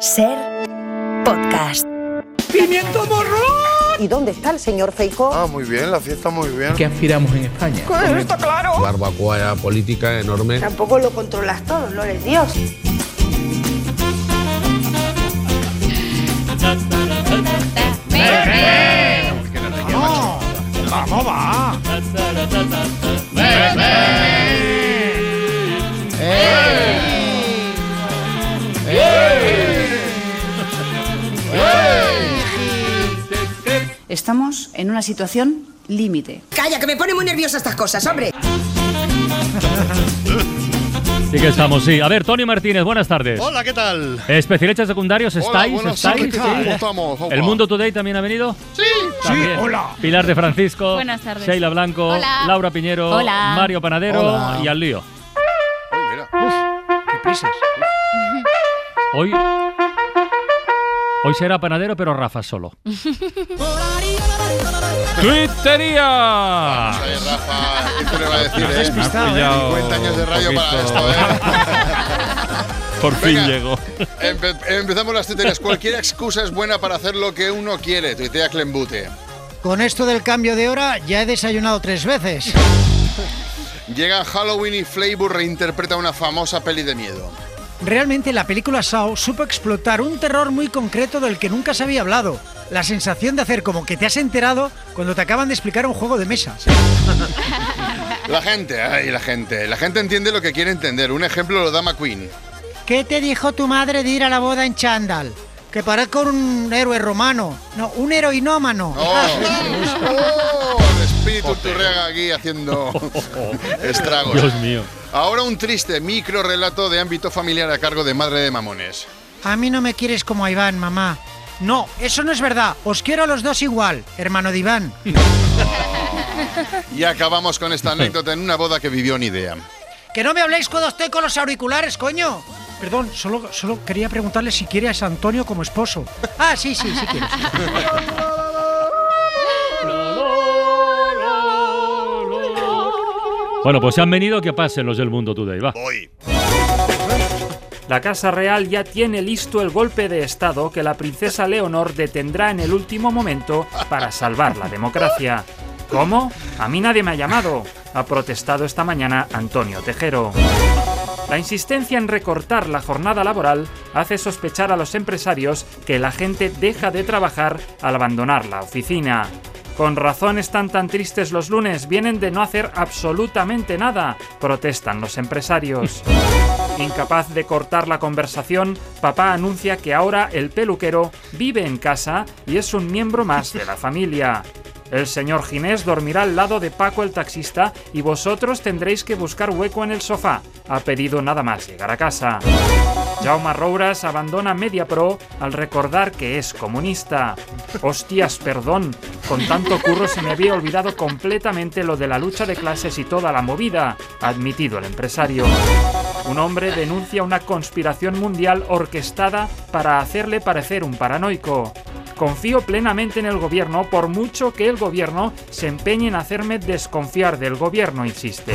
Ser podcast. ¡Pimiento morrón! ¿Y dónde está el señor Feijó? Ah, muy bien, la fiesta muy bien. ¿Qué aspiramos en España? Pues está claro. barbacoa política enorme. Tampoco lo controlas todo, no eres Dios. ¡Vamos, va! Estamos en una situación límite. Calla, que me pone muy nerviosa estas cosas, hombre. Sí que estamos, sí. A ver, Tony Martínez, buenas tardes. Hola, ¿qué tal? Especialistas secundarios, Hola, ¿estáis? sí, ¿Estáis? ¿qué tal? ¿Cómo estamos? Opa. ¿El Mundo Today también ha venido? Sí. También. hola. Pilar de Francisco. Buenas tardes. Sheila Blanco. Hola. Laura Piñero. Hola. Mario Panadero. Hola. Y al lío. Uy, mira. ¡Qué prisas! Hoy. Hoy será panadero, pero Rafa solo. ¡Twittería! Rafa, ¿qué le va a decir, eh? despistado, Me has pillado 50 años de radio para poquito. esto, ¿eh? Por fin Venga. llegó. Empe- empezamos las tuiterías. Cualquier excusa es buena para hacer lo que uno quiere. Tuitea Clembute. Con esto del cambio de hora ya he desayunado tres veces. Llega Halloween y Flavor reinterpreta una famosa peli de miedo. Realmente la película Saw supo explotar un terror muy concreto del que nunca se había hablado. La sensación de hacer como que te has enterado cuando te acaban de explicar un juego de mesa. La gente, ay, la gente. La gente entiende lo que quiere entender. Un ejemplo lo da McQueen. ¿Qué te dijo tu madre de ir a la boda en Chandal? Que parezco un héroe romano. No, un heroinómano. ¡Oh! ¡Oh! El espíritu Turriaga aquí haciendo estragos. Dios mío. Ahora un triste micro relato de ámbito familiar a cargo de Madre de Mamones. A mí no me quieres como a Iván, mamá. No, eso no es verdad. Os quiero a los dos igual, hermano de Iván. Y acabamos con esta anécdota en una boda que vivió ni idea. Que no me habléis cuando estoy con los auriculares, coño. Perdón, solo, solo quería preguntarle si quiere a San Antonio como esposo. Ah, sí, sí, sí quiero. Bueno, pues se han venido, que pasen los del Mundo Today, va. Voy. La Casa Real ya tiene listo el golpe de Estado que la princesa Leonor detendrá en el último momento para salvar la democracia. ¿Cómo? A mí nadie me ha llamado, ha protestado esta mañana Antonio Tejero. La insistencia en recortar la jornada laboral hace sospechar a los empresarios que la gente deja de trabajar al abandonar la oficina. Con razón están tan tristes los lunes, vienen de no hacer absolutamente nada, protestan los empresarios. Incapaz de cortar la conversación, papá anuncia que ahora el peluquero vive en casa y es un miembro más de la familia. El señor Ginés dormirá al lado de Paco el taxista y vosotros tendréis que buscar hueco en el sofá. Ha pedido nada más llegar a casa. Jaume Rouras abandona MediaPro al recordar que es comunista. Hostias, perdón, con tanto curro se me había olvidado completamente lo de la lucha de clases y toda la movida, admitido el empresario. Un hombre denuncia una conspiración mundial orquestada para hacerle parecer un paranoico. Confío plenamente en el gobierno por mucho que el gobierno se empeñe en hacerme desconfiar del gobierno, insiste.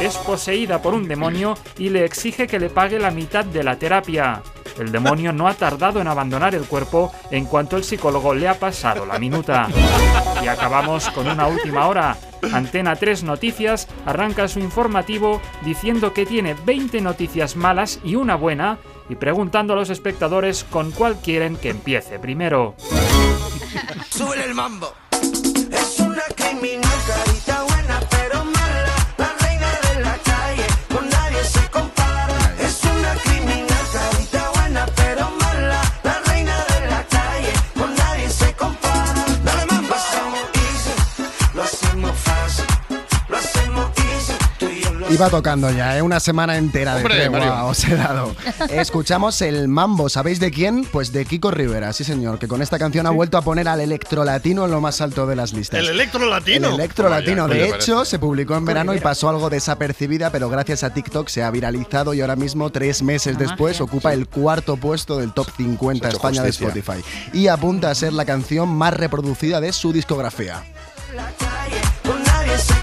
Es poseída por un demonio y le exige que le pague la mitad de la terapia. El demonio no ha tardado en abandonar el cuerpo en cuanto el psicólogo le ha pasado la minuta. Y acabamos con una última hora. Antena 3 Noticias arranca su informativo diciendo que tiene 20 noticias malas y una buena y preguntando a los espectadores con cuál quieren que empiece primero. ¡Súbele el mambo! Es una Iba tocando ya, ¿eh? una semana entera de Hombre, tregua Mario. os he dado. Escuchamos el mambo, ¿sabéis de quién? Pues de Kiko Rivera, sí señor, que con esta canción ha vuelto a poner al electro latino en lo más alto de las listas. El electro latino. El electro latino. Vaya, ¿qué De hecho, parece? se publicó en verano y pasó algo desapercibida, pero gracias a TikTok se ha viralizado y ahora mismo, tres meses La después, magia. ocupa el cuarto puesto del top 50 Se ha hecho España de. Spotify. Y apunta a ser la canción más reproducida de su discografía. la calle, con nadie se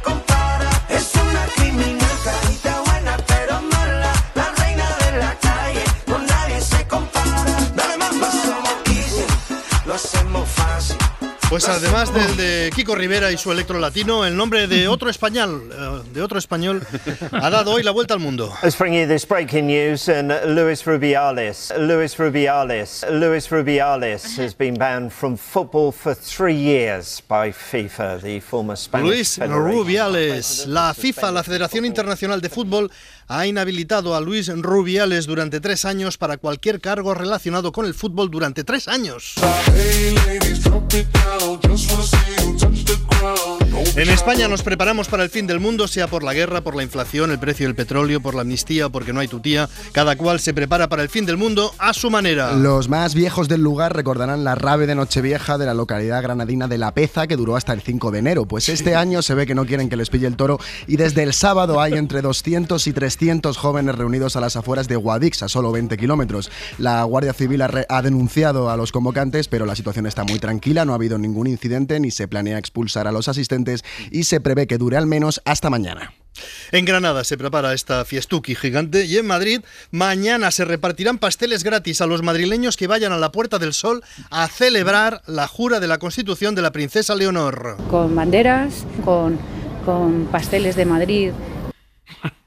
Pues además del de Kiko Rivera y su electro latino, el nombre de otro español, eh, de otro español, ha dado hoy la vuelta al mundo. Let's bring you this breaking news and Luis Rubiales. Luis Rubiales. Luis Rubiales has been banned from football for three years by FIFA, the former Spanish Luis. Rubiales. La FIFA, la Federación Internacional de Fútbol, ha inhabilitado a Luis Rubiales durante tres años para cualquier cargo relacionado con el fútbol durante tres años. En España nos preparamos para el fin del mundo, sea por la guerra, por la inflación, el precio del petróleo, por la amnistía porque no hay tutía. Cada cual se prepara para el fin del mundo a su manera. Los más viejos del lugar recordarán la rave de Nochevieja de la localidad granadina de La Peza que duró hasta el 5 de enero. Pues este año se ve que no quieren que les pille el toro y desde el sábado hay entre 200 y 300 jóvenes reunidos a las afueras de Guadix, a solo 20 kilómetros. La Guardia Civil ha, ha denunciado a los convocantes, pero la situación está muy tranquila, no ha habido ningún incidente ni se planea expulsar a los asistentes y se prevé que dure al menos hasta mañana. En Granada se prepara esta fiestuki gigante y en Madrid mañana se repartirán pasteles gratis a los madrileños que vayan a la Puerta del Sol a celebrar la jura de la Constitución de la princesa Leonor. Con banderas, con, con pasteles de Madrid.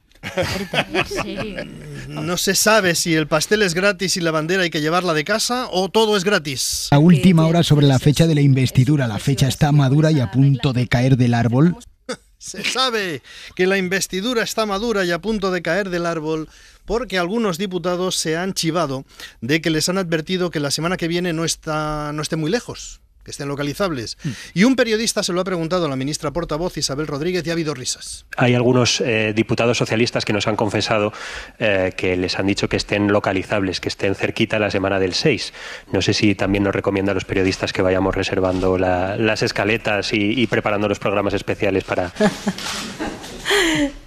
No se sabe si el pastel es gratis y la bandera hay que llevarla de casa o todo es gratis. A última hora sobre la fecha de la investidura. La fecha está madura y a punto de caer del árbol. Se sabe que la investidura está madura y a punto de caer del árbol porque algunos diputados se han chivado de que les han advertido que la semana que viene no está no esté muy lejos, que estén localizables. Y un periodista se lo ha preguntado a la ministra portavoz Isabel Rodríguez y ha habido risas. Hay algunos eh, diputados socialistas que nos han confesado eh, que les han dicho que estén localizables, que estén cerquita la semana del 6. No sé si también nos recomienda a los periodistas que vayamos reservando la- las escaletas y, y preparando los programas especiales para...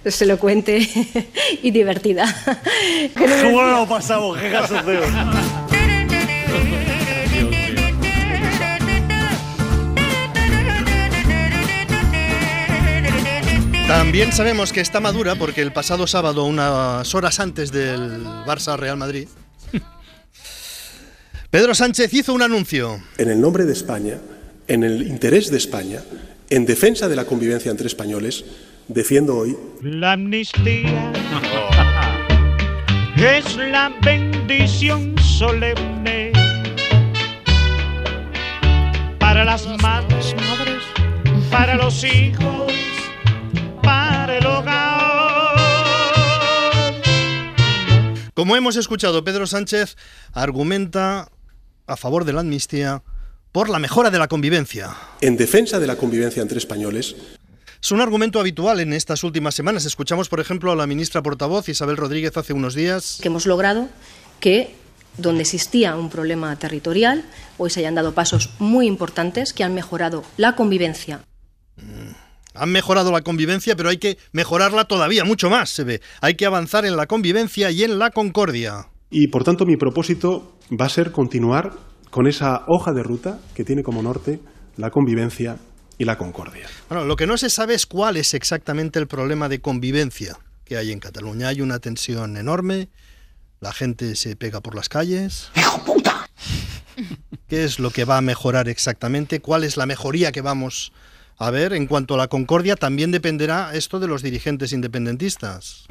Se lo cuente y divertida. Bueno lo pasamos, qué También sabemos que está madura porque el pasado sábado, unas horas antes del Barça Real Madrid, Pedro Sánchez hizo un anuncio. En el nombre de España, en el interés de España, en defensa de la convivencia entre españoles, defiendo hoy La amnistía es la bendición solemne para las madres, para los hijos, Como hemos escuchado, Pedro Sánchez argumenta a favor de la amnistía por la mejora de la convivencia. en defensa de la convivencia entre españoles, Es un argumento habitual en estas últimas semanas. Escuchamos, por ejemplo, a la ministra portavoz Isabel Rodríguez hace unos días. que hemos logrado que donde existía un problema territorial, hoy se hayan dado pasos muy importantes que han mejorado la convivencia. Han mejorado la convivencia, pero hay que mejorarla todavía mucho más, se ve. Hay que avanzar en la convivencia y en la concordia. y por tanto mi propósito va a ser continuar con esa hoja de ruta que tiene como norte la convivencia y la concordia. Bueno, lo que no se sabe es cuál es exactamente el problema de convivencia que hay en Cataluña. Hay una tensión enorme, la gente se pega por las calles. ¡Hijo puta! ¿Qué es lo que va a mejorar exactamente? ¿Cuál es la mejoría que vamos a ver? En cuanto a la concordia, también dependerá esto de los dirigentes independentistas.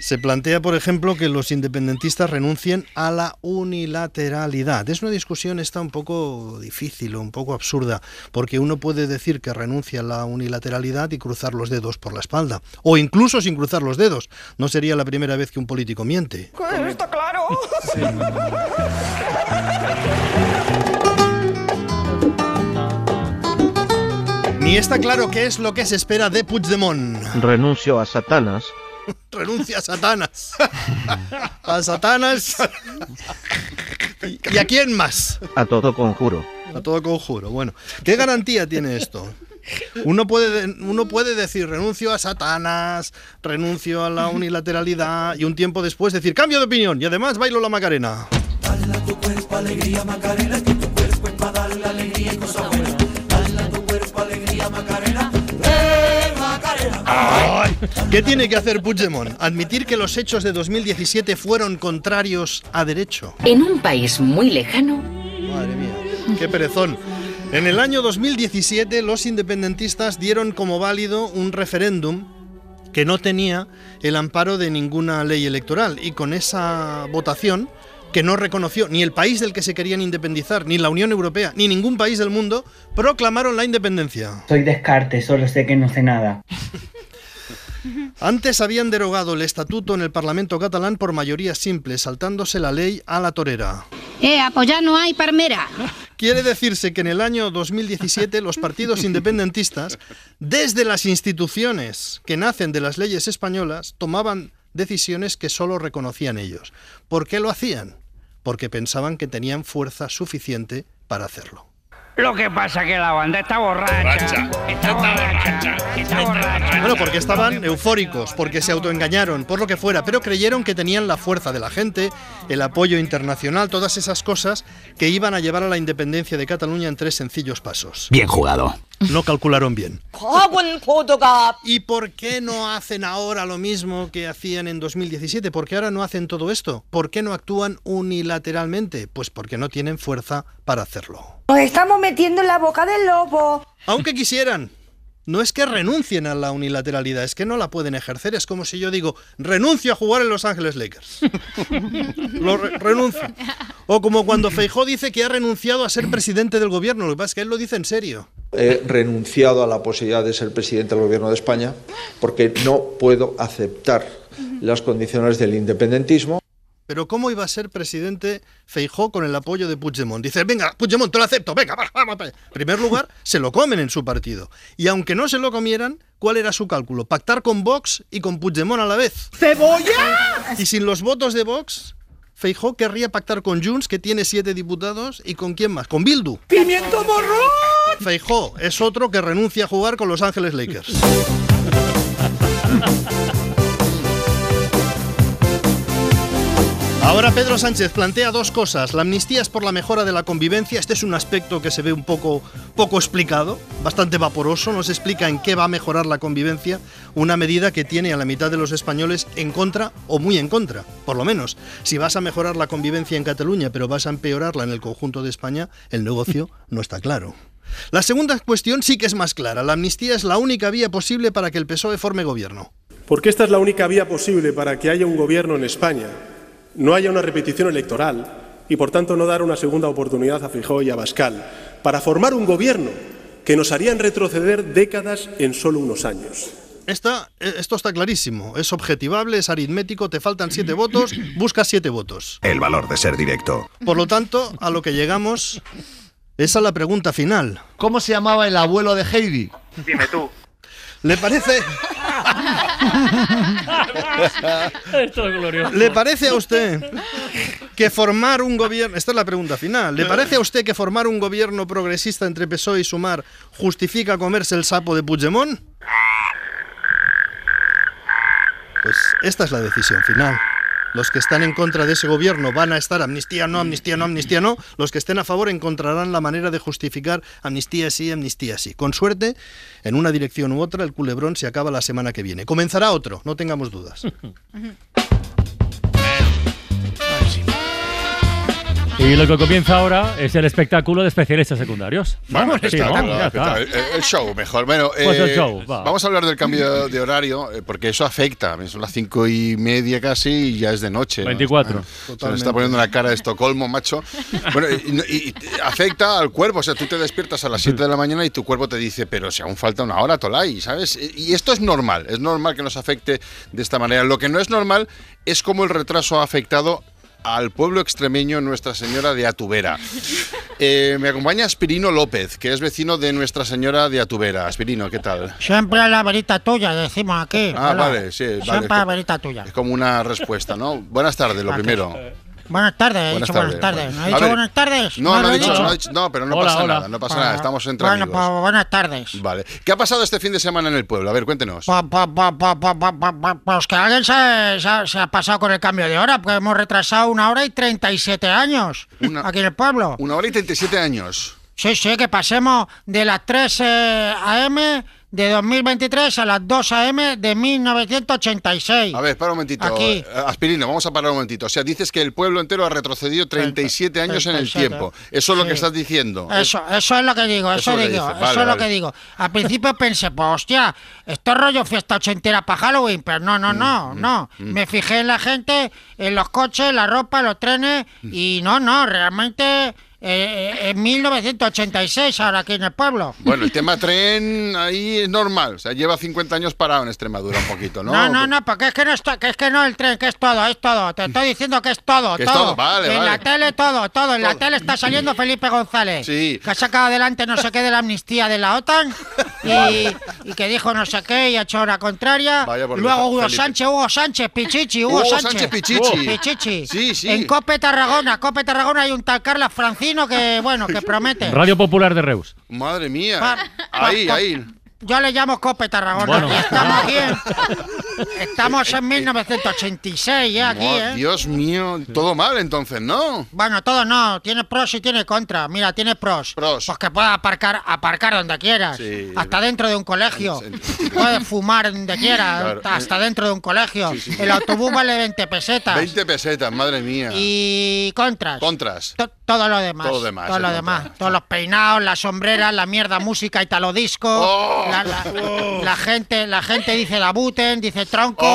Se plantea, por ejemplo, que los independentistas renuncien a la unilateralidad. Es una discusión esta un poco difícil o un poco absurda, porque uno puede decir que renuncia a la unilateralidad y cruzar los dedos por la espalda, o incluso sin cruzar los dedos. No sería la primera vez que un político miente. Está claro. Ni está claro qué es lo que se espera de Puigdemont. Renuncio a Satanás. Renuncia a Satanas. A Satanas. ¿Y y a quién más? A todo conjuro. A todo conjuro. Bueno, ¿qué garantía tiene esto? Uno puede, uno puede decir renuncio a Satanás, renuncio a la unilateralidad y un tiempo después decir cambio de opinión y además bailo la Macarena. tu cuerpo alegría Macarena, que tu cuerpo es para darle alegría y cosas buenas. ¿Qué tiene que hacer Puigdemont? Admitir que los hechos de 2017 fueron contrarios a derecho. En un país muy lejano, Madre mía. Qué perezón. En el año 2017 los independentistas dieron como válido un referéndum que no tenía el amparo de ninguna ley electoral y con esa votación que no reconoció ni el país del que se querían independizar, ni la Unión Europea, ni ningún país del mundo, proclamaron la independencia. Soy Descartes, solo sé que no sé nada. Antes habían derogado el estatuto en el Parlamento catalán por mayoría simple, saltándose la ley a la torera. Eh, apoyar no hay palmera. Quiere decirse que en el año 2017 los partidos independentistas, desde las instituciones que nacen de las leyes españolas, tomaban decisiones que solo reconocían ellos. ¿Por qué lo hacían? Porque pensaban que tenían fuerza suficiente para hacerlo. Lo que pasa que la banda está borracha. Está borracha. Está borracha. Bueno, porque estaban eufóricos, porque se autoengañaron, por lo que fuera, pero creyeron que tenían la fuerza de la gente, el apoyo internacional, todas esas cosas que iban a llevar a la independencia de Cataluña en tres sencillos pasos. Bien jugado. No calcularon bien. ¿Y por qué no hacen ahora lo mismo que hacían en 2017? ¿Por qué ahora no hacen todo esto? ¿Por qué no actúan unilateralmente? Pues porque no tienen fuerza para hacerlo. Nos estamos metiendo en la boca del lobo. Aunque quisieran. No es que renuncien a la unilateralidad, es que no la pueden ejercer. Es como si yo digo, renuncio a jugar en Los Ángeles Lakers. lo re- renuncio. O como cuando Feijó dice que ha renunciado a ser presidente del gobierno. Lo que pasa es que él lo dice en serio. He renunciado a la posibilidad de ser presidente del Gobierno de España porque no puedo aceptar las condiciones del independentismo. Pero ¿cómo iba a ser presidente Feijó con el apoyo de Puigdemont? Dice, venga, Puigdemont, te lo acepto, venga, va, vamos. para allá". En primer lugar, se lo comen en su partido. Y aunque no se lo comieran, ¿cuál era su cálculo? Pactar con Vox y con Puigdemont a la vez. ¡Cebolla! Y sin los votos de Vox, Feijó querría pactar con Junts, que tiene siete diputados, y con quién más, con Bildu. ¡Pimiento morrón! Feijó es otro que renuncia a jugar con Los Ángeles Lakers. Ahora Pedro Sánchez plantea dos cosas. La amnistía es por la mejora de la convivencia. Este es un aspecto que se ve un poco, poco explicado, bastante vaporoso. No se explica en qué va a mejorar la convivencia. Una medida que tiene a la mitad de los españoles en contra o muy en contra. Por lo menos, si vas a mejorar la convivencia en Cataluña, pero vas a empeorarla en el conjunto de España, el negocio no está claro. La segunda cuestión sí que es más clara. La amnistía es la única vía posible para que el PSOE forme gobierno. Porque esta es la única vía posible para que haya un gobierno en España, no haya una repetición electoral y, por tanto, no dar una segunda oportunidad a Feijóo y a Bascal para formar un gobierno que nos harían retroceder décadas en solo unos años. Esta- eh, esto está clarísimo. Es objetivable, es aritmético, te faltan siete votos, buscas siete votos. El valor de ser directo. Por lo tanto, a lo que llegamos es a la pregunta final. ¿Cómo se llamaba el abuelo de Heidi? Dime tú. ¿Le parece? Esto es glorioso. ¿Le parece a usted que formar un gobierno... Esta es la pregunta final. ¿Le parece a usted que formar un gobierno progresista entre PSOE y Sumar justifica comerse el sapo de Puigdemont? Pues esta es la decisión final. Los que están en contra de ese gobierno van a estar amnistía no, amnistía no, amnistía no. Los que estén a favor encontrarán la manera de justificar amnistía sí, amnistía sí. Con suerte, en una dirección u otra, el culebrón se acaba la semana que viene. Comenzará otro, no tengamos dudas. Y lo que comienza ahora es el espectáculo de especialistas secundarios. Vamos, Sí, ¿no? espectáculo, Ya está. espectáculo. El- el show, mejor. Bueno, Pues el eh, show, va. vamos a hablar del cambio de horario, eh, porque eso afecta. Son las cinco y media casi y ya es de noche. ¿no? 24. Ah, Se me está poniendo una cara de Estocolmo, macho. Bueno, y, y- y afecta al cuerpo. O sea, tú te despiertas a las 7 de la mañana y tu cuerpo te dice, pero si aún falta una hora, Tolai, ¿sabes? Y esto es normal. Es normal que nos afecte de esta manera. Lo que no es normal es cómo el retraso ha afectado al pueblo extremeño Nuestra Señora de Atubera. Eh, me acompaña Aspirino López, que es vecino de Nuestra Señora de Atubera. Aspirino, ¿qué tal? Siempre la verita tuya, decimos aquí. Ah, Hola. vale, sí, vale. Siempre la verita tuya. Es como una respuesta, ¿no? Buenas tardes, lo primero. Buenas tardes, he dicho buenas tardes. ¿No he dicho ver. buenas tardes? No, no, he dicho, no ha dicho- no, pero no Hola, pasa hola. nada, no pasa nada, estamos entre bueno, amigos. pues buenas tardes. Vale. ¿Qué ha pasado este fin de semana en el pueblo? A ver, cuéntenos. Pa- pa- Pues que alguien se, se- se ha pasado con el cambio de hora, porque hemos retrasado una hora y 37 años aquí en el pueblo. Una hora y 37 años. Sí, sí, que pasemos de las 3 eh, AM de 2023 a las 2 a.m. de 1986. A ver, para un momentito. Aquí. Eh, Aspirino, vamos a parar un momentito. O sea, dices que el pueblo entero ha retrocedido 37 años en el 37. tiempo. Eso es lo que estás diciendo. Eso, eso es lo que digo, eso, Eso es lo que digo, eso vale, es lo vale. que digo. Al principio pensé, pues hostia, esto es rollo fiesta ochentera para Halloween, pero no, Mm, no, no, no. Me fijé en la gente, en los coches, la ropa, los trenes, Mm. y no, no, realmente eh, en 1986 ahora aquí en el pueblo. Bueno, el tema tren ahí es normal. O sea, lleva 50 años parado en Extremadura un poquito, ¿no? No, no, no, porque es que no está, que es que no el tren, que es todo, es todo. Te estoy dicindo que es todo, Que es todo. vale, en vale. la tele todo, todo. En la tele está saliendo Felipe González. Sí. Que ha sacado adelante no sé qué de la amnistía de la OTAN y, y que dijo no sé qué y ha hecho una contraria. Vaya por Luego Hugo Felipe. Sánchez, Hugo Sánchez, Pichichi, Hugo, Hugo Sánchez. Sánchez Pichichi. Pichichi. Sí, sí. En Cope Tarragona, Cope Tarragona hay un tal Carlos Que, bueno, que promete. Radio Popular de Reus. Madre mía. Pa- ahí, pa- ahí. Yo le llamo Cope Tarragona. Bueno. Y estamos aquí en- Estamos en 1986 ya aquí, Oh, ¿eh? Dios mío, todo mal entonces, ¿no? Bueno, todo no, tiene pros y tiene contra. Mira, tiene pros. Pros. Pues que puedas aparcar, aparcar donde quieras. Sí. Hasta dentro de un colegio. Puedes fumar donde quieras. Claro. Hasta dentro de un colegio. Sí, sí. El autobús vale 20 pesetas. 20 pesetas, madre mía. Y contras. Contras. To- todo lo demás. Todo demás, Todo lo contra. demás. Todos los peinados, las sombreras, la mierda música italo disco. Oh. La, la- la gente, la gente dice la buten, dice tronco.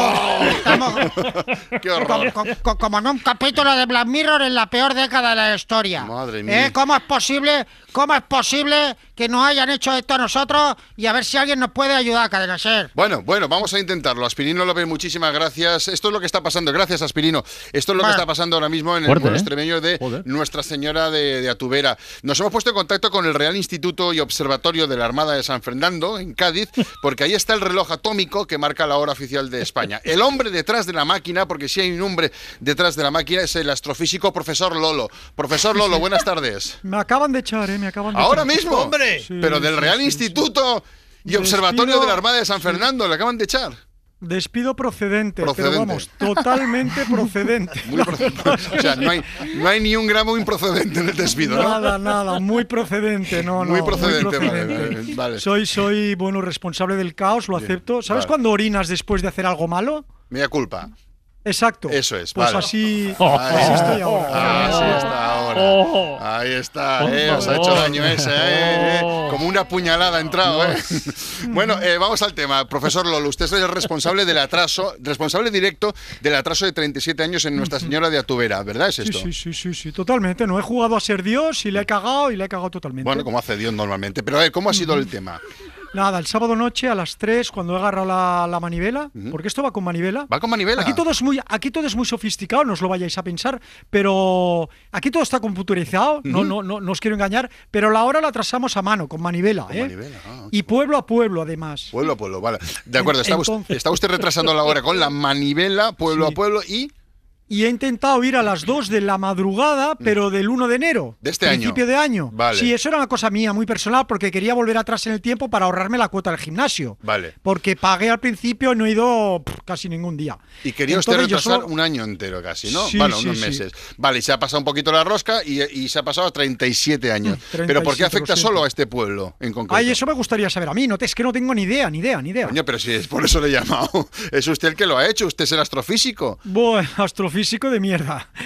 Estamos Oh. Qué horror. co- como en un capítulo de Black Mirror en la peor década de la historia. Madre mía. ¿Eh? ¿Cómo es posible? ¿Cómo es posible que nos hayan hecho esto a nosotros? Y a ver si alguien nos puede ayudar, Cadena Ser. Bueno, bueno, vamos a intentarlo. Aspirino López, muchísimas gracias. Esto es lo que está pasando. Gracias, Aspirino. Esto es lo que está pasando ahora mismo en el Fuerte, pueblo ¿eh? extremeño de Joder. Nuestra Señora de, de Atubera. Nos hemos puesto en contacto con el Real Instituto y Observatorio de la Armada de San Fernando, en Cádiz, porque ahí está el reloj atómico que marca la hora oficial de España. El hombre detrás de la máquina, porque si hay un hombre detrás de la máquina, es el astrofísico profesor Lolo. Profesor Lolo, buenas tardes. Me acaban de echar, ¿eh? Me acaban de Ahora echar. mismo, hombre. Sí, Pero del Real sí, Instituto y Despido- Observatorio de la Armada de San Fernando, le acaban de echar. Despido procedente, Procedente. pero vamos, totalmente procedente. Muy procedente. O sea, no hay, no hay ni un gramo improcedente en el despido, ¿no? Nada, nada, muy procedente, no, no. Muy procedente, vale, procedente. vale, vale. Soy, soy, bueno, responsable del caos, lo Bien, acepto. ¿Sabes vale. cuando orinas después de hacer algo malo? Mea culpa. Exacto. Eso es, Pues vale. así, Ahí así está. estoy ahora. Así está ahora. Ahí está, eh, os ha hecho daño ese, eh, eh. Como una puñalada ha entrado, eh. Bueno, eh, vamos al tema. Profesor Lolo, usted es el responsable del atraso, responsable directo del atraso de 37 años en Nuestra Señora de Atubera, ¿verdad es Sí, esto? sí, sí, sí, sí, totalmente. No he jugado a ser Dios y le he cagado y le he cagado totalmente. Bueno, como hace Dios normalmente. Pero a ver, ¿cómo ha sido el tema? Nada, el sábado noche a las 3 cuando he agarrado la, la manivela, porque esto va con manivela. ¿Va con manivela? Aquí todo es muy, aquí todo es muy sofisticado, no os lo vayáis a pensar, pero aquí todo está computurizado, no, no, no, no os quiero engañar, pero la hora la trazamos a mano, con manivela, Con ¿eh? manivela, ah, Y pueblo a pueblo, además. Pueblo a pueblo, vale. De acuerdo, está, usted, está usted retrasando la hora con la manivela, pueblo Sí. a pueblo y Y he intentado ir a las 2 de la madrugada, pero del 1 de enero. Mm. De este año. Principio de año. Vale. Sí, eso era una cosa mía, muy personal, porque quería volver atrás en el tiempo para ahorrarme la cuota del gimnasio. Vale. Porque pagué al principio y no he ido pff, casi ningún día. Y quería usted Entonces retrasar solo- un año entero casi, ¿no? Sí, bueno, sí, unos sí. meses. Vale, y se ha pasado un poquito la rosca y, y se ha pasado a 37 años. Pero ¿por 37, qué afecta solo a este pueblo en concreto? Ay, eso me gustaría saber a mí. No, es que no tengo ni idea, ni idea, ni idea. Coño, pero si es por eso le he llamado. Es usted el que lo ha hecho, usted es el astrofísico. Bueno, astrofísico de mierda.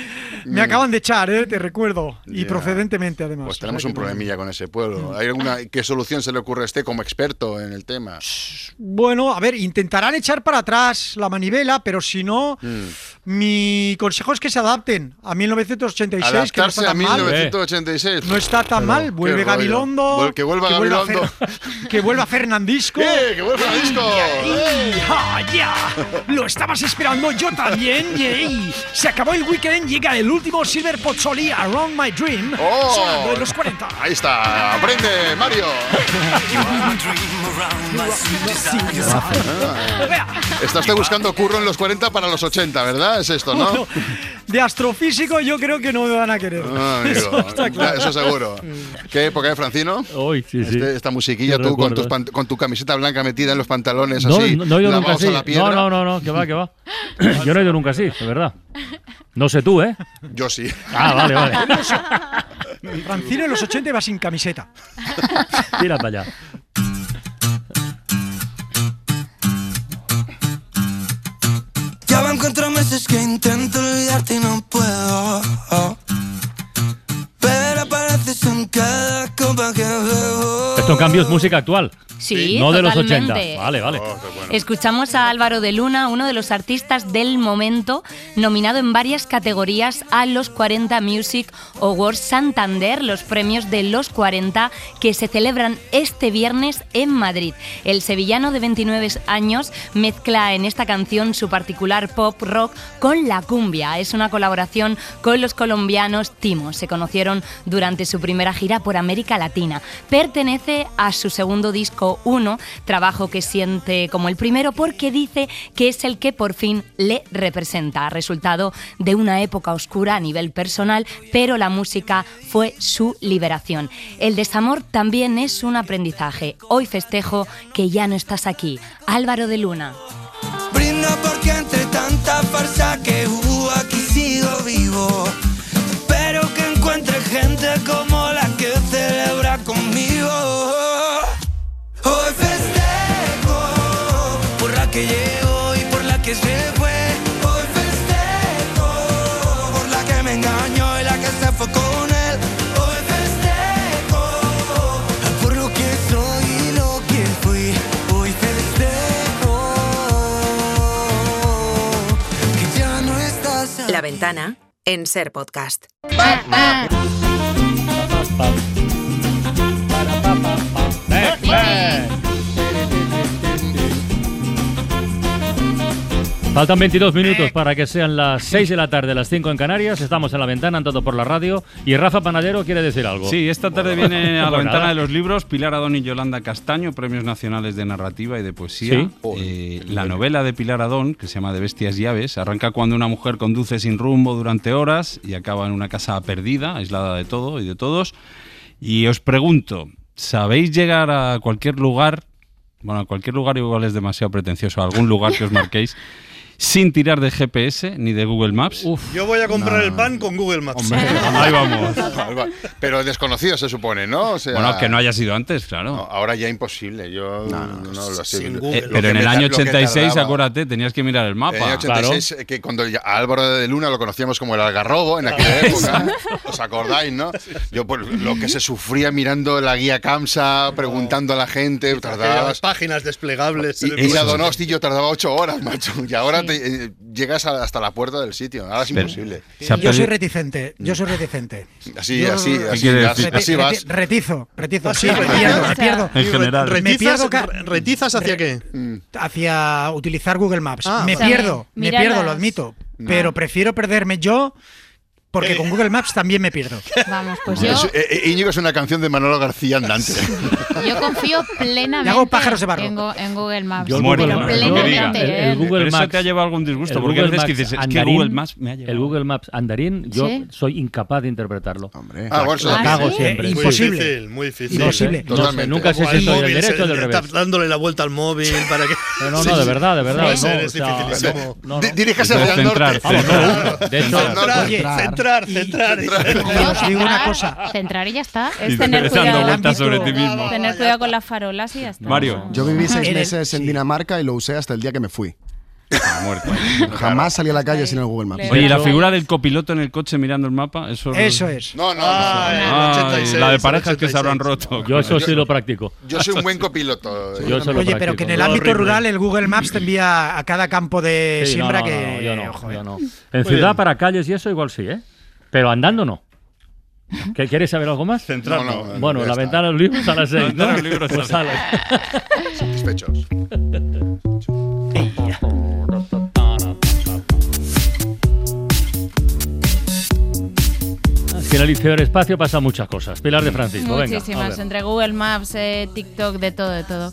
Me Mm. acaban de echar, ¿eh? te recuerdo. Y procedentemente, además. Pues O tenemos sea un que problemilla con ese pueblo. ¿Hay alguna qué solución se le ocurre a usted como experto en el tema? Bueno, a ver, intentarán echar para atrás la manivela, pero si no, Mm. mi consejo es que se adapten a 1986, que no Adaptarse a tan mal. 1986. No está tan Pero, mal. Vuelve. Gabilondo. Que vuelva vuelva Gabilondo. Fer- que vuelva Fernandisco. ¡Eh, que vuelva Disco! ¡Ay, ja, ya! Lo estabas esperando yo también, yay. Se acabó el weekend, llega el último Silver Pozzoli Around My Dream, ¡Oh! sonando en los 40. Ahí está, aprende, Mario. Está usted buscando curro en los 40 para los 80, ¿verdad? Es esto, ¿no? Bueno, de astrofísico yo creo que no me van a querer. Ah, amigo, Eso está claro. Eso seguro. ¿Qué época de Francino? Hoy, sí, sí. Este- esta musiquilla, tú con, tus con tu camiseta blanca metida en los pantalones No, así, no, no he ido nunca no, no, no, no, que va, que va. Yo no he ido nunca así, de verdad. No sé tú, ¿eh? Yo sí. Ah, vale, vale. Rancino en los 80 iba sin camiseta. Tira para allá. Ya van contra meses que intento olvidarte y no puedo. Pero apareces en cada copa que veo esto en cambio es música actual. Sí, No de los totalmente. 80. Vale, vale. Escuchamos a Álvaro de Luna, uno de los artistas del momento, nominado en varias categorías a los 40 Music Awards Santander, los premios de los 40 que se celebran este viernes en Madrid. El sevillano de 29 años mezcla en esta canción su particular pop rock con la cumbia. Es una colaboración con los colombianos Timo. Se conocieron durante su primera gira por América Latina. Pertenece a su segundo disco 1, trabajo que siente como el primero porque dice que es el que por fin le representa, resultado de una época oscura a nivel personal, pero la música fue su liberación. El desamor también es un aprendizaje. Hoy festejo que ya no estás aquí. Álvaro de Luna. Brindo porque entre tanta farsa que hubo aquí sigo vivo. Pero que encuentre gente como que llegó y por la que se fue. Hoy festejo por la que me engañó y la que se fue con él. Hoy festejo por lo que soy y lo que fui. Hoy festejo que ya no estás La ventana en Ser Podcast. Faltan 22 minutos para que sean las 6 de la tarde, las 5 en Canarias. Estamos en la ventana, en todo por la radio. Y Rafa Panadero quiere decir algo. Sí, esta tarde viene a la Pues ventana nada. de los libros Pilar Adón y Yolanda Castaño, premios nacionales de narrativa y de poesía. Sí. Eh, la novela de Pilar Adón, que se llama De bestias y aves, arranca cuando una mujer conduce sin rumbo durante horas y acaba en una casa perdida, aislada de todo y de todos. Y os pregunto, ¿sabéis llegar a cualquier lugar? Bueno, a cualquier lugar igual es demasiado pretencioso, a algún lugar que os marquéis. Sin tirar de GPS ni de Google Maps. Yo voy a comprar el pan con Google Maps. Ahí vamos. Pero desconocido se supone, ¿no? O sea, Bueno, que no haya sido antes, claro. no, ahora ya imposible. Yo no, lo sé. Eh, pero en el año lo que 86, tardaba. acuérdate, tenías que mirar el mapa. En el año 86, eh, que cuando a Álvaro de Luna lo conocíamos como el algarrobo en aquella época, ¿os acordáis, no? Yo pues, lo que se sufría mirando la guía CAMSA, preguntando a la gente, tardaba... Aquellas páginas desplegables. Ir a. Donosti yo tardaba ocho horas, macho. Y ahora te- eh, llegas a- hasta la puerta del sitio. Ahora es imposible. Yo soy reticente, yo soy reticente. Así, Yo- así, ¿Qué así, vas, así. Retizo, retizo, Ah, sí, me retizo. pierdo, me pierdo. En general. Me ¿Retizas, pierdo ca- ¿Retizas hacia qué? hacia utilizar Google Maps. Ah, me vale. pierdo, me pierdo, las- lo admito. Pero prefiero perderme yo porque con Google Maps también me pierdo. Vamos, pues yo, Es- eh, eh, Íñigo es una canción de Manolo García andante. Yo confío plenamente Le hago pájaros de barro. En, Go- en Google Maps. Yo Maps- lo que plenamente. diga. el, el ¿eh? Google Pero eso Maps te ha llevado algún disgusto, porque a Google veces que Maps dices, es que andarín, Google Maps me ha llevado. El Google Maps andarín, yo ¿Sí? soy incapaz de interpretarlo. Hombre. Ah, bueno, eso La es- cago ¿sí? siempre. Muy Imposible. difícil, muy difícil. Imposible. No sé, Totalmente. nunca sé si soy del derecho o se- del está revés. dándole la vuelta al móvil para que. No, no, no, de verdad, de verdad. No, es dificilísimo. no, no, Di- no. Diríjase hacia el norte. De hecho, Centrar, centrar, Os digo una cosa. Centrar y ya está. Es tener cuidado. sobre ti mismo. Tener cuidado con las farolas y ya está. Mario. Yo viví seis meses en. Dinamarca y lo usé hasta el día que me fui. Muerto. Jamás salí a la calle sin el Google Maps. Oye, ¿y la figura del copiloto en el coche mirando el mapa? Eso, Eso es. No, no, no. Ah, el Ah, 86, la de parejas que se habrán 86. roto. yo eso sí lo practico. Yo soy un buen copiloto. Yo lo Oye, pero que en el ámbito rural el Google Maps te envía a cada campo de Sí, no, siembra no, que. no, yo no, yo no. En ciudad, para calles y eso, igual sí, ¿eh? Pero andando no. ¿Qué, ¿Quieres saber algo más? Centrar, No, no. no. Bueno, la ventana de los libros a las seis, ventana ¿no? de los libros a Pues las. Satisfechos. el espacio pasan muchas cosas. Pilar de Francisco, venga. a Muchísimas, entre Google Maps, eh, TikTok, de todo, de todo.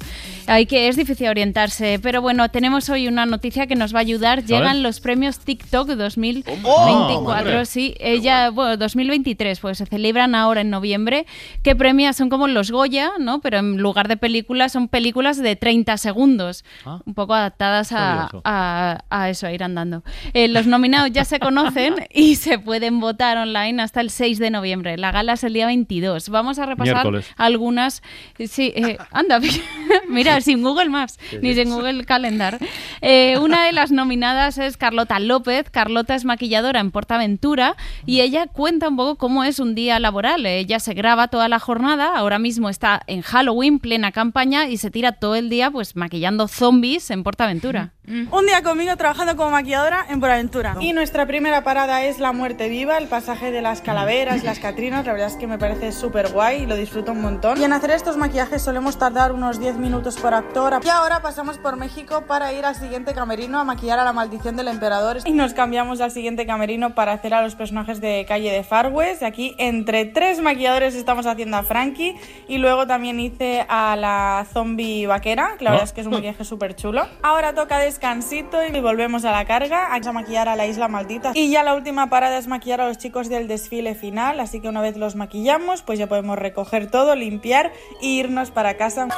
Hay que es difícil orientarse, pero bueno, tenemos hoy una noticia que nos va a ayudar. Llegan los premios TikTok 2024, Oh, sí, ella, bueno, 2023, pues se celebran ahora en noviembre. Que premia son como los Goya, ¿no? Pero en lugar de películas son películas de 30 segundos, Ah. un poco adaptadas a, Curioso. a, a eso, a ir andando. Eh, los nominados ya se conocen y se pueden votar online hasta el 6 de noviembre. La gala es el día 22. Vamos a repasar Miércoles. algunas. Sí, eh, anda, mira, Sin Google Maps, ni sin Google Calendar. Eh, una de las nominadas es Carlota López. Carlota es maquilladora en Portaventura y ella cuenta un poco cómo es un día laboral. Ella se graba toda la jornada, ahora mismo está en Halloween, plena campaña, y se tira todo el día pues maquillando zombies en Portaventura. Un día conmigo trabajando como maquilladora en Buenaventura. Y nuestra primera parada es La Muerte Viva, el pasaje de las calaveras, las catrinas. La verdad es que me parece súper guay y lo disfruto un montón. Y en hacer estos maquillajes solemos tardar unos 10 minutos por actor. Y ahora pasamos por México para ir al siguiente camerino a maquillar a la maldición del emperador. Y nos cambiamos al siguiente camerino para hacer a los personajes de calle de Far West. Aquí entre tres maquilladores estamos haciendo a Frankie. Y luego también hice a la zombie vaquera, que la Ah. verdad es que es un maquillaje súper chulo. Ahora toca descansito y volvemos a la carga a maquillar a la isla maldita. Y ya la última parada es maquillar a los chicos del desfile final, así que una vez los maquillamos, pues ya podemos recoger todo, limpiar e irnos para casa.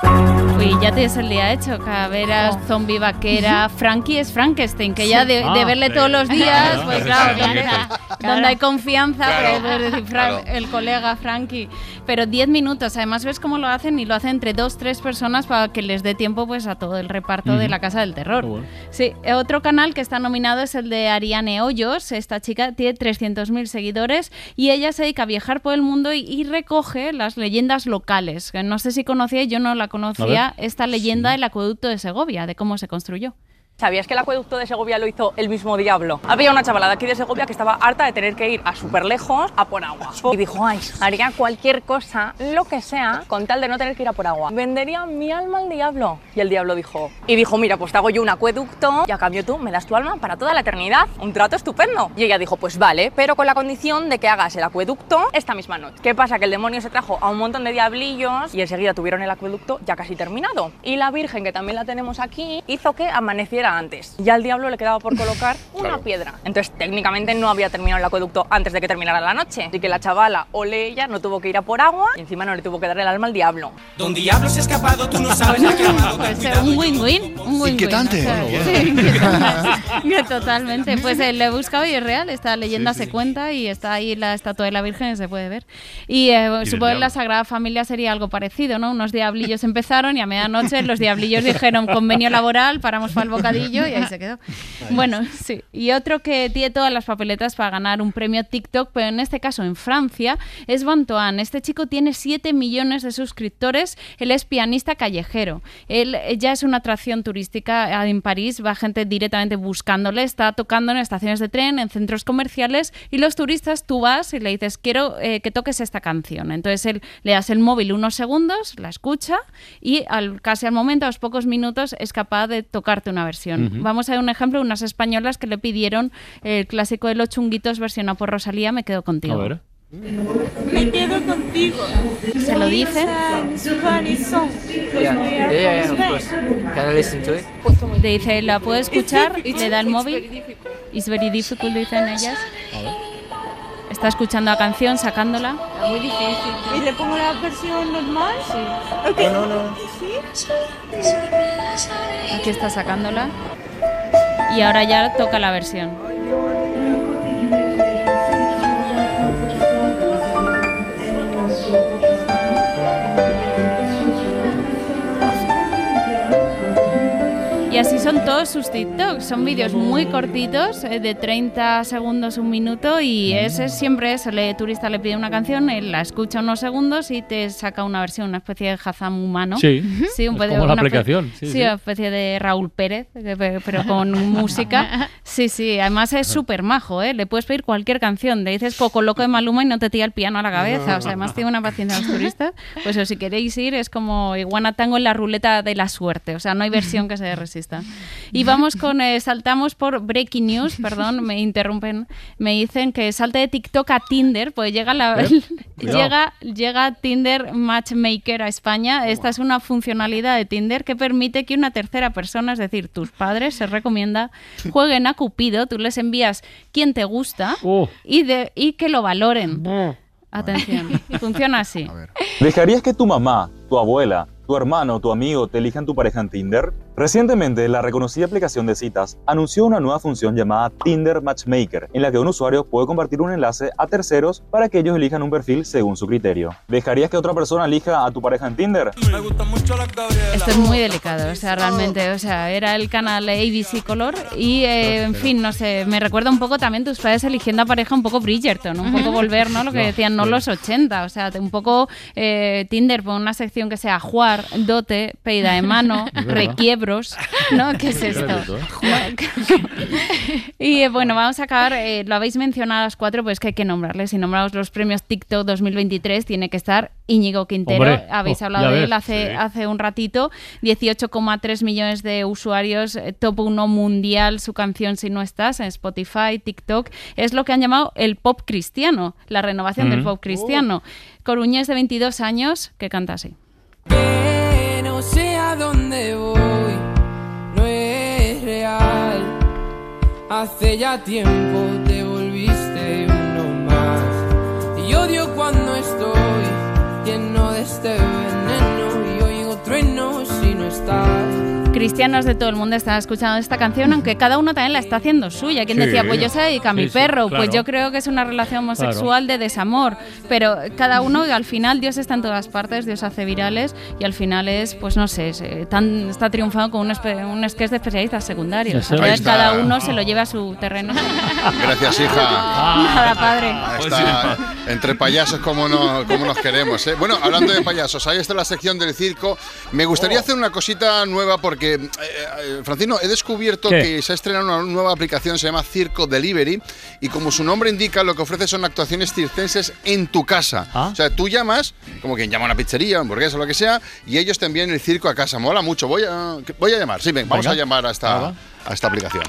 Uy, ya tienes el día hecho. Calaveras, zombie vaquera. Frankie es Frankenstein, que ya de, Ah, de verle sí. todos los días, Claro, pues claro, es el donde, hay confianza, Claro, pues, Fran- claro. el colega Frankie. Pero 10 minutos, además ves cómo lo hacen y lo hacen entre dos, tres personas para que les dé tiempo pues a todo el reparto de Ujú. la Casa del Terror. Sí, eh, otro canal que está nominado es el de Ariane Hoyos. Esta chica tiene 300.000 seguidores y ella se dedica a viajar por el mundo y, y recoge las leyendas locales. No sé si conocía, yo no la conocía, esta leyenda del acueducto de Segovia, de cómo se construyó. ¿Sabías que el acueducto de Segovia lo hizo el mismo diablo? Había una chavala de aquí de Segovia que estaba harta de tener que ir a súper lejos a por agua. Y dijo, ay, haría cualquier cosa, lo que sea, con tal de no tener que ir a por agua. Vendería mi alma al diablo. Y el diablo dijo, y dijo, mira, pues te hago yo un acueducto y a cambio tú me das tu alma para toda la eternidad. Un trato estupendo. Y ella dijo, pues vale, pero con la condición de que hagas el acueducto esta misma noche. ¿Qué pasa? Que el demonio se trajo a un montón de diablillos y enseguida tuvieron el acueducto ya casi terminado. Y la Virgen, que también la tenemos aquí, hizo que amaneciera antes. Y al diablo le quedaba por colocar una Claro. piedra. Entonces técnicamente no había terminado el acueducto antes de que terminara la noche. Así que la chavala, ole ella, no tuvo que ir a por agua y encima no le tuvo que dar el alma al diablo. Don Diablo se ha escapado, tú no sabes a qué ha un win-win. Un win-win. Inquietante. Sí. Que Totalmente. Pues eh, le he buscado y es real. Esta leyenda se cuenta y está ahí la estatua de la Virgen y se puede ver. Y eh, supongo que en la. Sagrada Familia sería algo parecido, ¿no? Unos diablillos empezaron y a medianoche los diablillos dijeron convenio laboral, paramos para el bocadillo y ahí se quedó. Bueno, sí. Y otro que tiene todas las papeletas para ganar un premio TikTok, pero en este caso en Francia, es Bantoan. Este chico tiene 7 millones de suscriptores. Él es pianista callejero. Él eh, ya es una atracción turística en París. Va gente directamente buscándole. Está tocando en estaciones de tren, en centros comerciales. Y los turistas, tú vas y le dices, quiero eh, que toques esta canción. Entonces él le das el móvil unos segundos, la escucha y al, casi al momento, a los pocos minutos, es capaz de tocarte una versión. Vamos a ver un ejemplo, unas españolas que le pidieron el clásico de los chunguitos versionado por Rosalía, Me quedo contigo. A ver. Me quedo contigo. Se lo dice. Te dice, la puedo escuchar, le da el móvil. It's very difficult, dicen ellas. Está escuchando la canción, sacándola. Muy difícil. ¿Y le pongo la versión normal? Sí. No, no, no. ¿Sí? Aquí está sacándola. Y ahora ya toca la versión. Y así son todos sus TikToks. Son vídeos muy cortitos, eh, de 30 segundos, un minuto, y ese es siempre eso. El turista le pide una canción, él la escucha unos segundos y te saca una versión, una especie de Hazam humano. Sí. sí un Es poco- como la una aplicación, sí, Sí, sí. una especie de Raúl Pérez, pero con música. Sí, sí, además es súper majo, ¿eh? Le puedes pedir cualquier canción. Le dices Coco Loco de Maluma y no te tira el piano a la cabeza. O sea, además tiene una paciencia los turistas. Pues o si queréis ir, es como Iguana Tango en la ruleta de la suerte. O sea, no hay versión que se resista. Y vamos con, eh, saltamos por Breaking News, perdón, me interrumpen, me dicen que salte de TikTok a Tinder, pues llega la... ¿Eh? Llega, llega Tinder Matchmaker a España. Esta es una funcionalidad de Tinder que permite que una tercera persona, es decir, tus padres, se recomienda, jueguen a Cupido, tú les envías quién te gusta y, de, y que lo valoren. Atención, funciona así. ¿Dejarías que tu mamá, tu abuela, tu hermano tu amigo te elijan tu pareja en Tinder? Recientemente, la reconocida aplicación de citas anunció una nueva función llamada Tinder Matchmaker, en la que un usuario puede compartir un enlace a terceros para que ellos elijan un perfil según su criterio. ¿Dejarías que otra persona elija a tu pareja en Tinder? Esto es muy delicado, o sea, realmente, o sea, era el canal ABC Color y, eh, en fin, no sé, me recuerda un poco también tus padres eligiendo a pareja un poco Bridgerton, un poco volver, ¿no? Lo que decían, no los 80, o sea, un poco eh, Tinder, pon una sección que sea jugar, dote, pedida de mano, Es ¿no? ¿Qué es esto? Y eh, bueno, vamos a acabar, eh, lo habéis mencionado a las cuatro, pues que hay que nombrarles. Si nombramos los premios TikTok 2023, tiene que estar Íñigo Quintero. Hombre, habéis oh, hablado de él hace, sí. hace un ratito. 18,3 millones de usuarios, eh, top 1 mundial, su canción Si no estás, en Spotify, TikTok. Es lo que han llamado el pop cristiano, la renovación del Mm. pop cristiano. Coruñés de 22 años que canta así. Hace ya tiempo te volviste uno más. Y odio cuando estoy lleno de este veneno y oigo truenos si no estás. Cristianos de todo el mundo están escuchando esta canción, aunque cada uno también la está haciendo suya. Quien Sí. decía, pues yo se dedico a mi Sí, sí, perro. claro. Pues yo creo que es una relación homosexual de desamor. Pero cada uno, al final, Dios está en todas partes, Dios hace virales y al final es, pues no sé, es, eh, tan, está triunfando con un, un sketch de especialistas secundarios. Cada uno se lo lleva a su terreno. Gracias, hija. Nada, padre. Está, entre payasos como, no, como nos queremos. ¿eh? Bueno, hablando de payasos, ahí está la sección del circo. Me gustaría hacer una cosita nueva porque, eh, eh, Francino, he descubierto ¿Qué? que se ha estrenado una nueva aplicación, se llama Circo Delivery, y como su nombre indica, lo que ofrece son actuaciones circenses en tu casa. O sea, tú llamas, como quien llama a una pizzería, hamburguesa o lo que sea, y ellos te envían el circo a casa. Mola mucho. Voy a, voy a llamar, sí, ven, vamos Venga. a llamar a Ah, esta, va. a esta aplicación.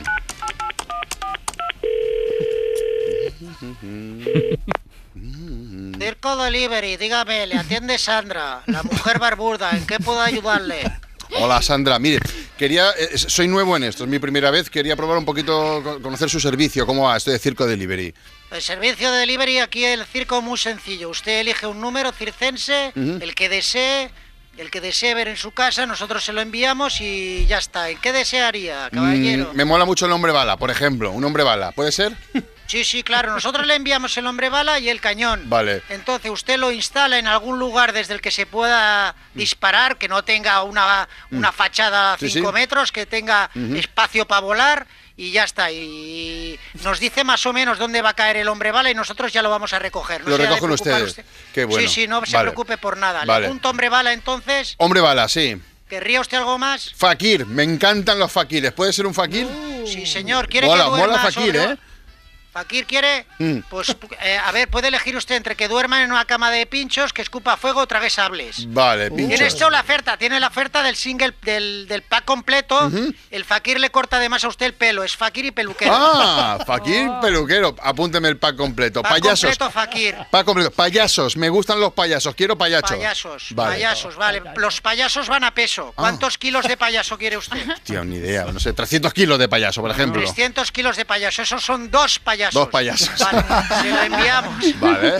Circo Delivery, dígame, le atiende Sandra, la mujer barbuda, ¿en qué puedo ayudarle? Hola Sandra, mire, quería, eh, soy nuevo en esto, es mi primera vez, quería probar un poquito, co- conocer su servicio, cómo va esto de Circo Delivery. El servicio de delivery aquí el circo muy sencillo. Usted elige un número circense, el que desee, el que desee ver en su casa, nosotros se lo enviamos y ya está. ¿En qué desearía, caballero? Mm, me mola mucho el hombre bala, por ejemplo, un hombre bala, ¿puede ser? Sí, sí, claro. Nosotros le enviamos el hombre bala y el cañón. Vale. Entonces usted lo instala en algún lugar desde el que se pueda disparar, que no tenga una, una fachada a Mm. Sí, 5 sí. metros, que tenga espacio para volar y ya está. Y nos dice más o menos dónde va a caer el hombre bala y nosotros ya lo vamos a recoger. No Lo recogen ustedes. Qué bueno. Sí, sí, no se Vale. preocupe por nada. Vale. Le hombre bala entonces. Hombre bala, sí. ¿Querría usted algo más? Fakir, me encantan los fakires, ¿puede ser un fakir? Sí, señor. ¿Quiere mola, que duerma mola fakir, sobre- ¿eh? Fakir quiere, Mm. pues eh, a ver, puede elegir usted entre que duerma en una cama de pinchos, que escupa fuego o trague sables. Vale, Tiene pincho. esto la oferta, tiene la oferta del single, del, del pack completo. El Fakir le corta además a usted el pelo, es Fakir y peluquero. Ah, fakir peluquero, apúnteme el pack completo. Pack Payasos. completo Fakir. Pack completo. Payasos, me gustan los payasos, quiero payasos. Payasos, Vale. payasos, vale. Los payasos van a peso. ¿Cuántos kilos de payaso quiere usted? Tío, ni idea, no sé, 300 kilos de payaso, por ejemplo. 300 kilos de payaso, esos son dos payasos. Dos payasos. Vale, se lo enviamos. Vale.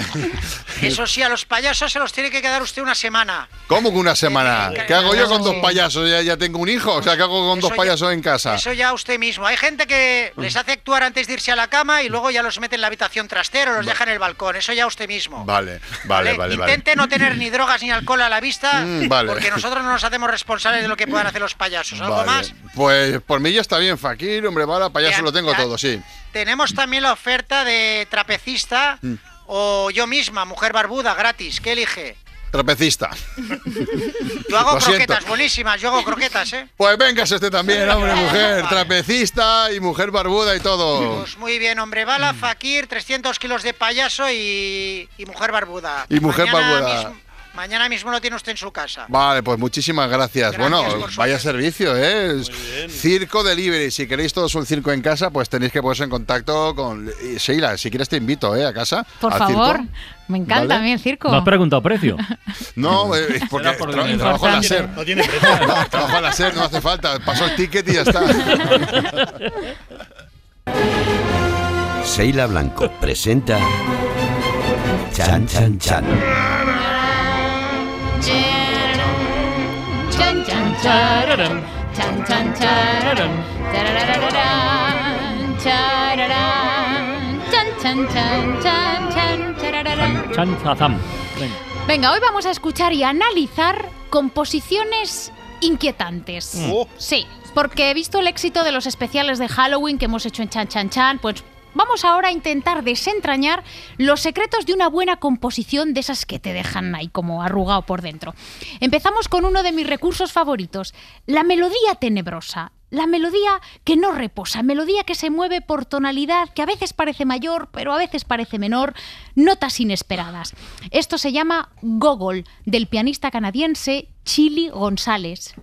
Eso sí, a los payasos se los tiene que quedar usted una semana. ¿Cómo que una semana? Eh, ¿Qué hago yo con dos payasos? ¿Ya, ya tengo un hijo? O sea, ¿qué hago con dos ya- payasos en casa? Eso ya usted mismo. Hay gente que les hace actuar antes de irse a la cama y luego ya los mete en la habitación trastero, los deja en el balcón. Eso ya usted mismo. Vale, vale, vale, vale. Intente no tener ni drogas ni alcohol a la vista, Mm, vale. porque nosotros no nos hacemos responsables de lo que puedan hacer los payasos. ¿Algo Vale. más? Pues por mí ya está bien, Fakir, hombre bala, payaso Ya- lo tengo ya- todo, sí. Tenemos también la oferta de trapecista Mm. o yo misma, mujer barbuda, gratis. ¿Qué elige? Trapecista. Yo hago Lo siento. croquetas buenísimas, yo hago croquetas, ¿eh? Pues vengas este también, hombre, mujer. Trapecista y mujer barbuda y todo. Pues muy bien, hombre bala, fakir, 300 kilos de payaso y, y mujer barbuda. Y mujer Mañana barbuda. mismo- mañana mismo lo tiene usted en su casa. Vale, pues muchísimas gracias. Gracias bueno, por su vaya servicio, ¿eh? Circo Delivery. Si queréis todos un circo en casa, pues tenéis que ponerse en contacto con y Sheila. Si quieres te invito, ¿eh? A casa. Por al favor, circo. me encanta ¿Vale? a mí el circo. ¿No has preguntado precio? No, eh, porque por tra- trabajo en la. SER. No tiene precio. No, trabajo en la SER, no hace falta. Paso el ticket y ya está. Sheila Blanco presenta Chan Chan Chan. Chan, chan, chan. chan, chan, chararán, chan, chan, chan, chan, chan, charararán. Chanzazam. Venga. Venga, hoy vamos a escuchar y analizar composiciones inquietantes. Mm. Oh. Sí, porque he visto el éxito de los especiales de Halloween que hemos hecho en Chan Chan Chan, pues vamos ahora a intentar desentrañar los secretos de una buena composición de esas que te dejan ahí como arrugado por dentro. Empezamos con uno de mis recursos favoritos, la melodía tenebrosa. La melodía que no reposa, melodía que se mueve por tonalidad, que a veces parece mayor, pero a veces parece menor, notas inesperadas. Esto se llama Gogol, del pianista canadiense Chili González.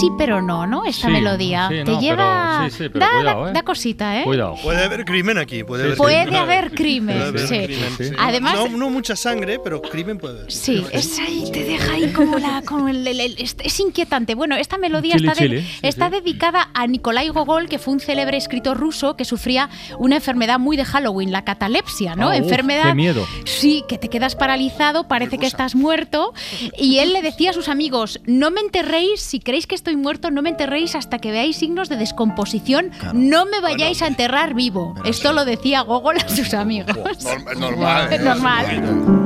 Sí pero no, ¿no? Esta Sí, melodía. sí, Te no, lleva... pero- sí, sí, pero da, cuidado, da- ¿eh? da cosita, ¿eh? Puede haber crimen aquí. Puede, haber, Puede crimen. haber crimen, Puede haber crimen, Sí. Además- No, no mucha sangre, pero crimen puede haber. Sí, es ahí, te deja ahí como la. como el- el- el- es, es inquietante. Bueno, esta melodía está, de- chili, sí, está dedicada a Nikolai Gogol, que fue un célebre escritor ruso que sufría una enfermedad muy de Halloween, la catalepsia, ¿no? Ah, uf, enfermedad. qué miedo. Sí, que te quedas paralizado, parece que estás muerto. Y él le decía a sus amigos: No me enterréis, si creéis que estoy muerto, no me enterréis hasta que veáis signos de descomposición. No me vayáis a enterrar vivo. Esto lo decía Gogol a sus amigos. Norm- normal. Es ¿eh? normal.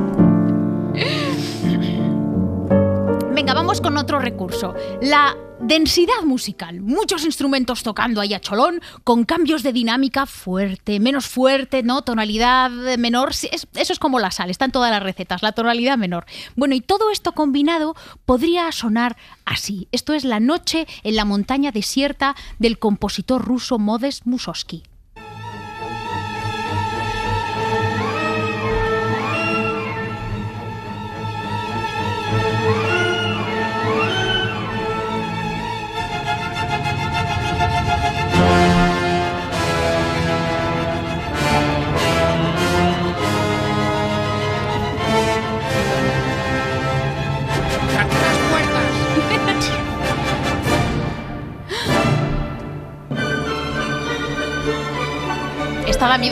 Venga, vamos con otro recurso. La densidad musical. Muchos instrumentos tocando ahí a cholón, con cambios de dinámica fuerte, menos fuerte, ¿no? Tonalidad menor. Eso es como la sal, está en todas las recetas, la tonalidad menor. Bueno, y todo esto combinado podría sonar así. Esto es La noche en la montaña desierta del compositor ruso Modest Mussorgsky.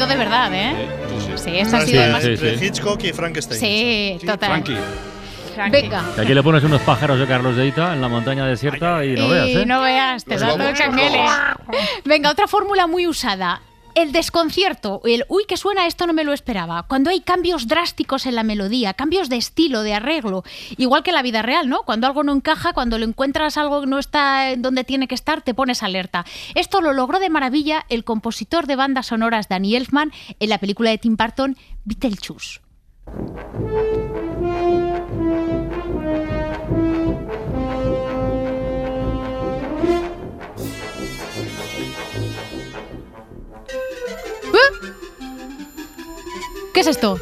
De verdad, ¿eh? Sí, esta ha sido Entre- más... entre Hitchcock y Frankenstein. Sí, total. Frankie. Venga. Aquí le pones unos pájaros de Carlos de Ita en la montaña desierta y no veas, Y ¿eh? no veas, te da todo el canguele. Venga, otra fórmula muy usada. El desconcierto, el uy, que suena esto no me lo esperaba. Cuando hay cambios drásticos en la melodía, cambios de estilo, de arreglo, igual que la vida real, ¿no? Cuando algo no encaja, cuando lo encuentras algo que no está donde tiene que estar, te pones alerta. Esto lo logró de maravilla el compositor de bandas sonoras Danny Elfman en la película de Tim Burton Beetlejuice. ¿Qué es esto?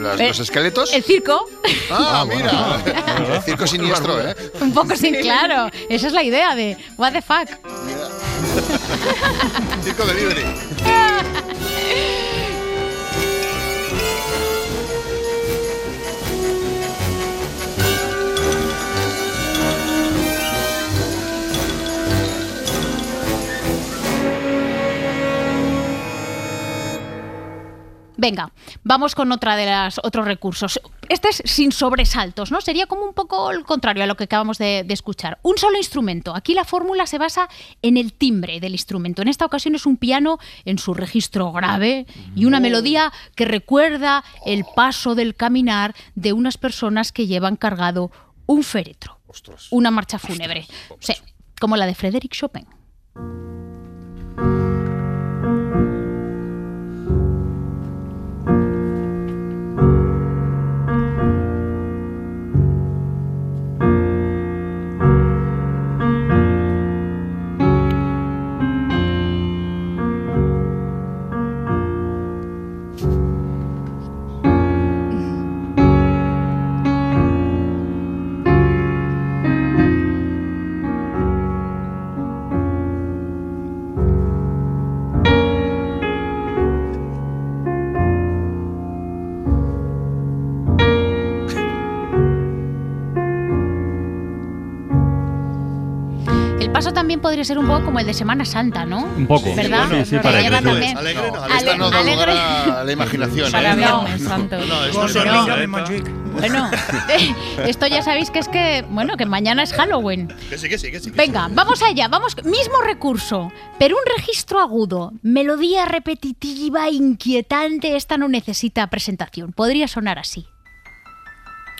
Las- Eh, ¿Los esqueletos? El circo. Ah, mira. El circo siniestro, ¿eh? Un poco sin claro. Esa es la idea de what the fuck. Circo delivery. Venga, vamos con otra de las otros recursos. Este es sin sobresaltos, ¿no? Sería como un poco el contrario a lo que acabamos de, de escuchar. Un solo instrumento. Aquí la fórmula se basa en el timbre del instrumento. En esta ocasión es un piano en su registro grave y una melodía que recuerda el paso del caminar de unas personas que llevan cargado un féretro. Una marcha fúnebre. Sí, como la de Frédéric Chopin. Repaso también podría ser un poco como el de Semana Santa, ¿no? Un poco. ¿Verdad? Sí, sí, Que parece. lleva Eso es. Alegre no, Ale- esta no da lugar alegre- a la imaginación. Para ¿eh? Viernes Santo. No, esto es. Bueno, esto ya sabéis que es que, bueno, que mañana es Halloween. Que sí, que sí, que sí. que Venga, sí. vamos allá, vamos, mismo recurso, pero un registro agudo, melodía repetitiva, inquietante, esta no necesita presentación, podría sonar así.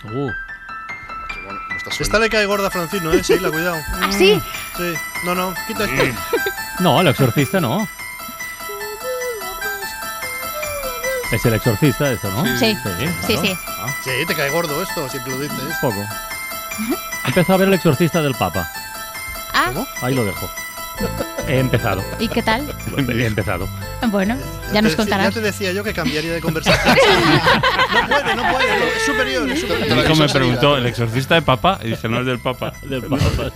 Uh, Esta le cae gorda a Francino, ¿eh? Sí, la cuidado. ¿Ah, sí? Sí. No, no, quita esto. no, el exorcista no. Es el exorcista eso, ¿no? Sí, Sí, sí, claro. sí. Ah, Sí, te cae gordo esto, siempre lo dices. poco. Empezó a ver el exorcista del Papa. Ah, Ahí lo dejo. He empezado. ¿y qué tal? He empezado. Bueno, ya nos contarás. Ya te decía yo que cambiaría de conversación. no puede, no puede. no, Es superior, es me preguntó, ¿el exorcista de papá? Y dije, no es del papa. Del Papa.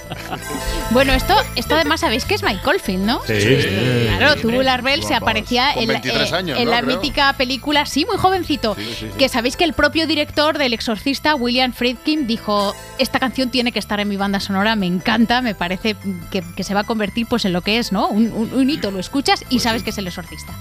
Bueno, esto, esto además sabéis que es Mike Oldfield, ¿no? Sí, sí. Claro, Tubular Bell se aparecía en, la- 23 eh, años, en ¿no? la Creo. mítica película, sí, muy jovencito, que sabéis que el propio director del Exorcista, William Friedkin, dijo, esta canción tiene que estar en mi banda sonora, me encanta, me parece que, que se va a convertir pues en lo que es, ¿no? Un, un- un hito, lo escuchas y sabes que es el Exorcista.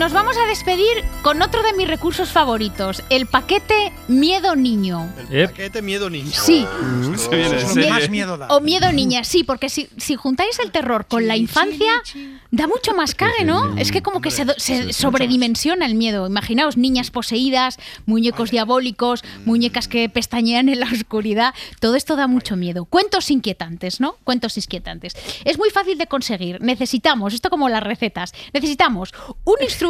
Nos vamos a despedir con otro de mis recursos favoritos, el paquete Miedo Niño. El paquete miedo niño. Sí. Se viene que serie. más miedo da. O miedo niña, sí, porque si, si juntáis el terror con la infancia, da mucho más cague, ¿no? Es que como que se, se sobredimensiona el miedo. Imaginaos niñas poseídas, muñecos diabólicos, muñecas que pestañean en la oscuridad. Todo esto da mucho miedo. Cuentos inquietantes, ¿no? Cuentos inquietantes. Es muy fácil de conseguir. Necesitamos, esto como las recetas, necesitamos un instrumento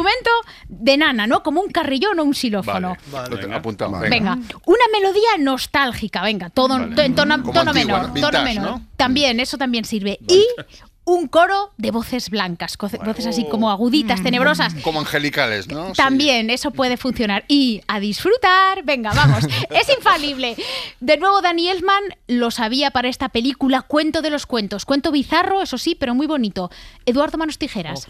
de nana, ¿no? Como un carrillón o un xilófono. Vale, lo tengo apuntado. Venga, una melodía nostálgica, venga, todo to- en tono, tono antigua, menor, ¿no? tono menor. ¿no? También, eso también sirve. Y un coro de voces blancas, voces así como aguditas, tenebrosas. Como angelicales, ¿no? Sí. También eso puede funcionar. Y a disfrutar, venga, vamos, es infalible. De nuevo, Dani Elfman lo sabía para esta película Cuento de los Cuentos. Cuento bizarro, eso sí, pero muy bonito. Eduardo Manos Tijeras.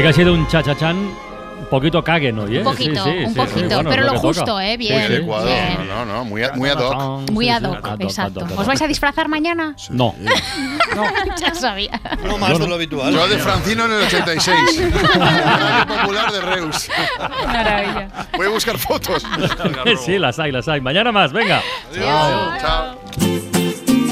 Que ha sido un chachachán un poquito caguen hoy, ¿eh? Un poquito, Sí, sí, un sí, poquito, sí, bueno, pero es lo que toca. justo, ¿eh? Bien, Sí, sí. Adecuado. bien. No, no, muy, a- muy ad hoc. Muy Sí, ad hoc, ad hoc, exacto. ad hoc. ¿Os vais a disfrazar mañana? No. ya sabía. No más de lo habitual. Yo de Francino en el 86. Radio Popular de Reus. Maravilla. Voy a buscar fotos. sí, las hay, las hay. Mañana más, venga. Chao.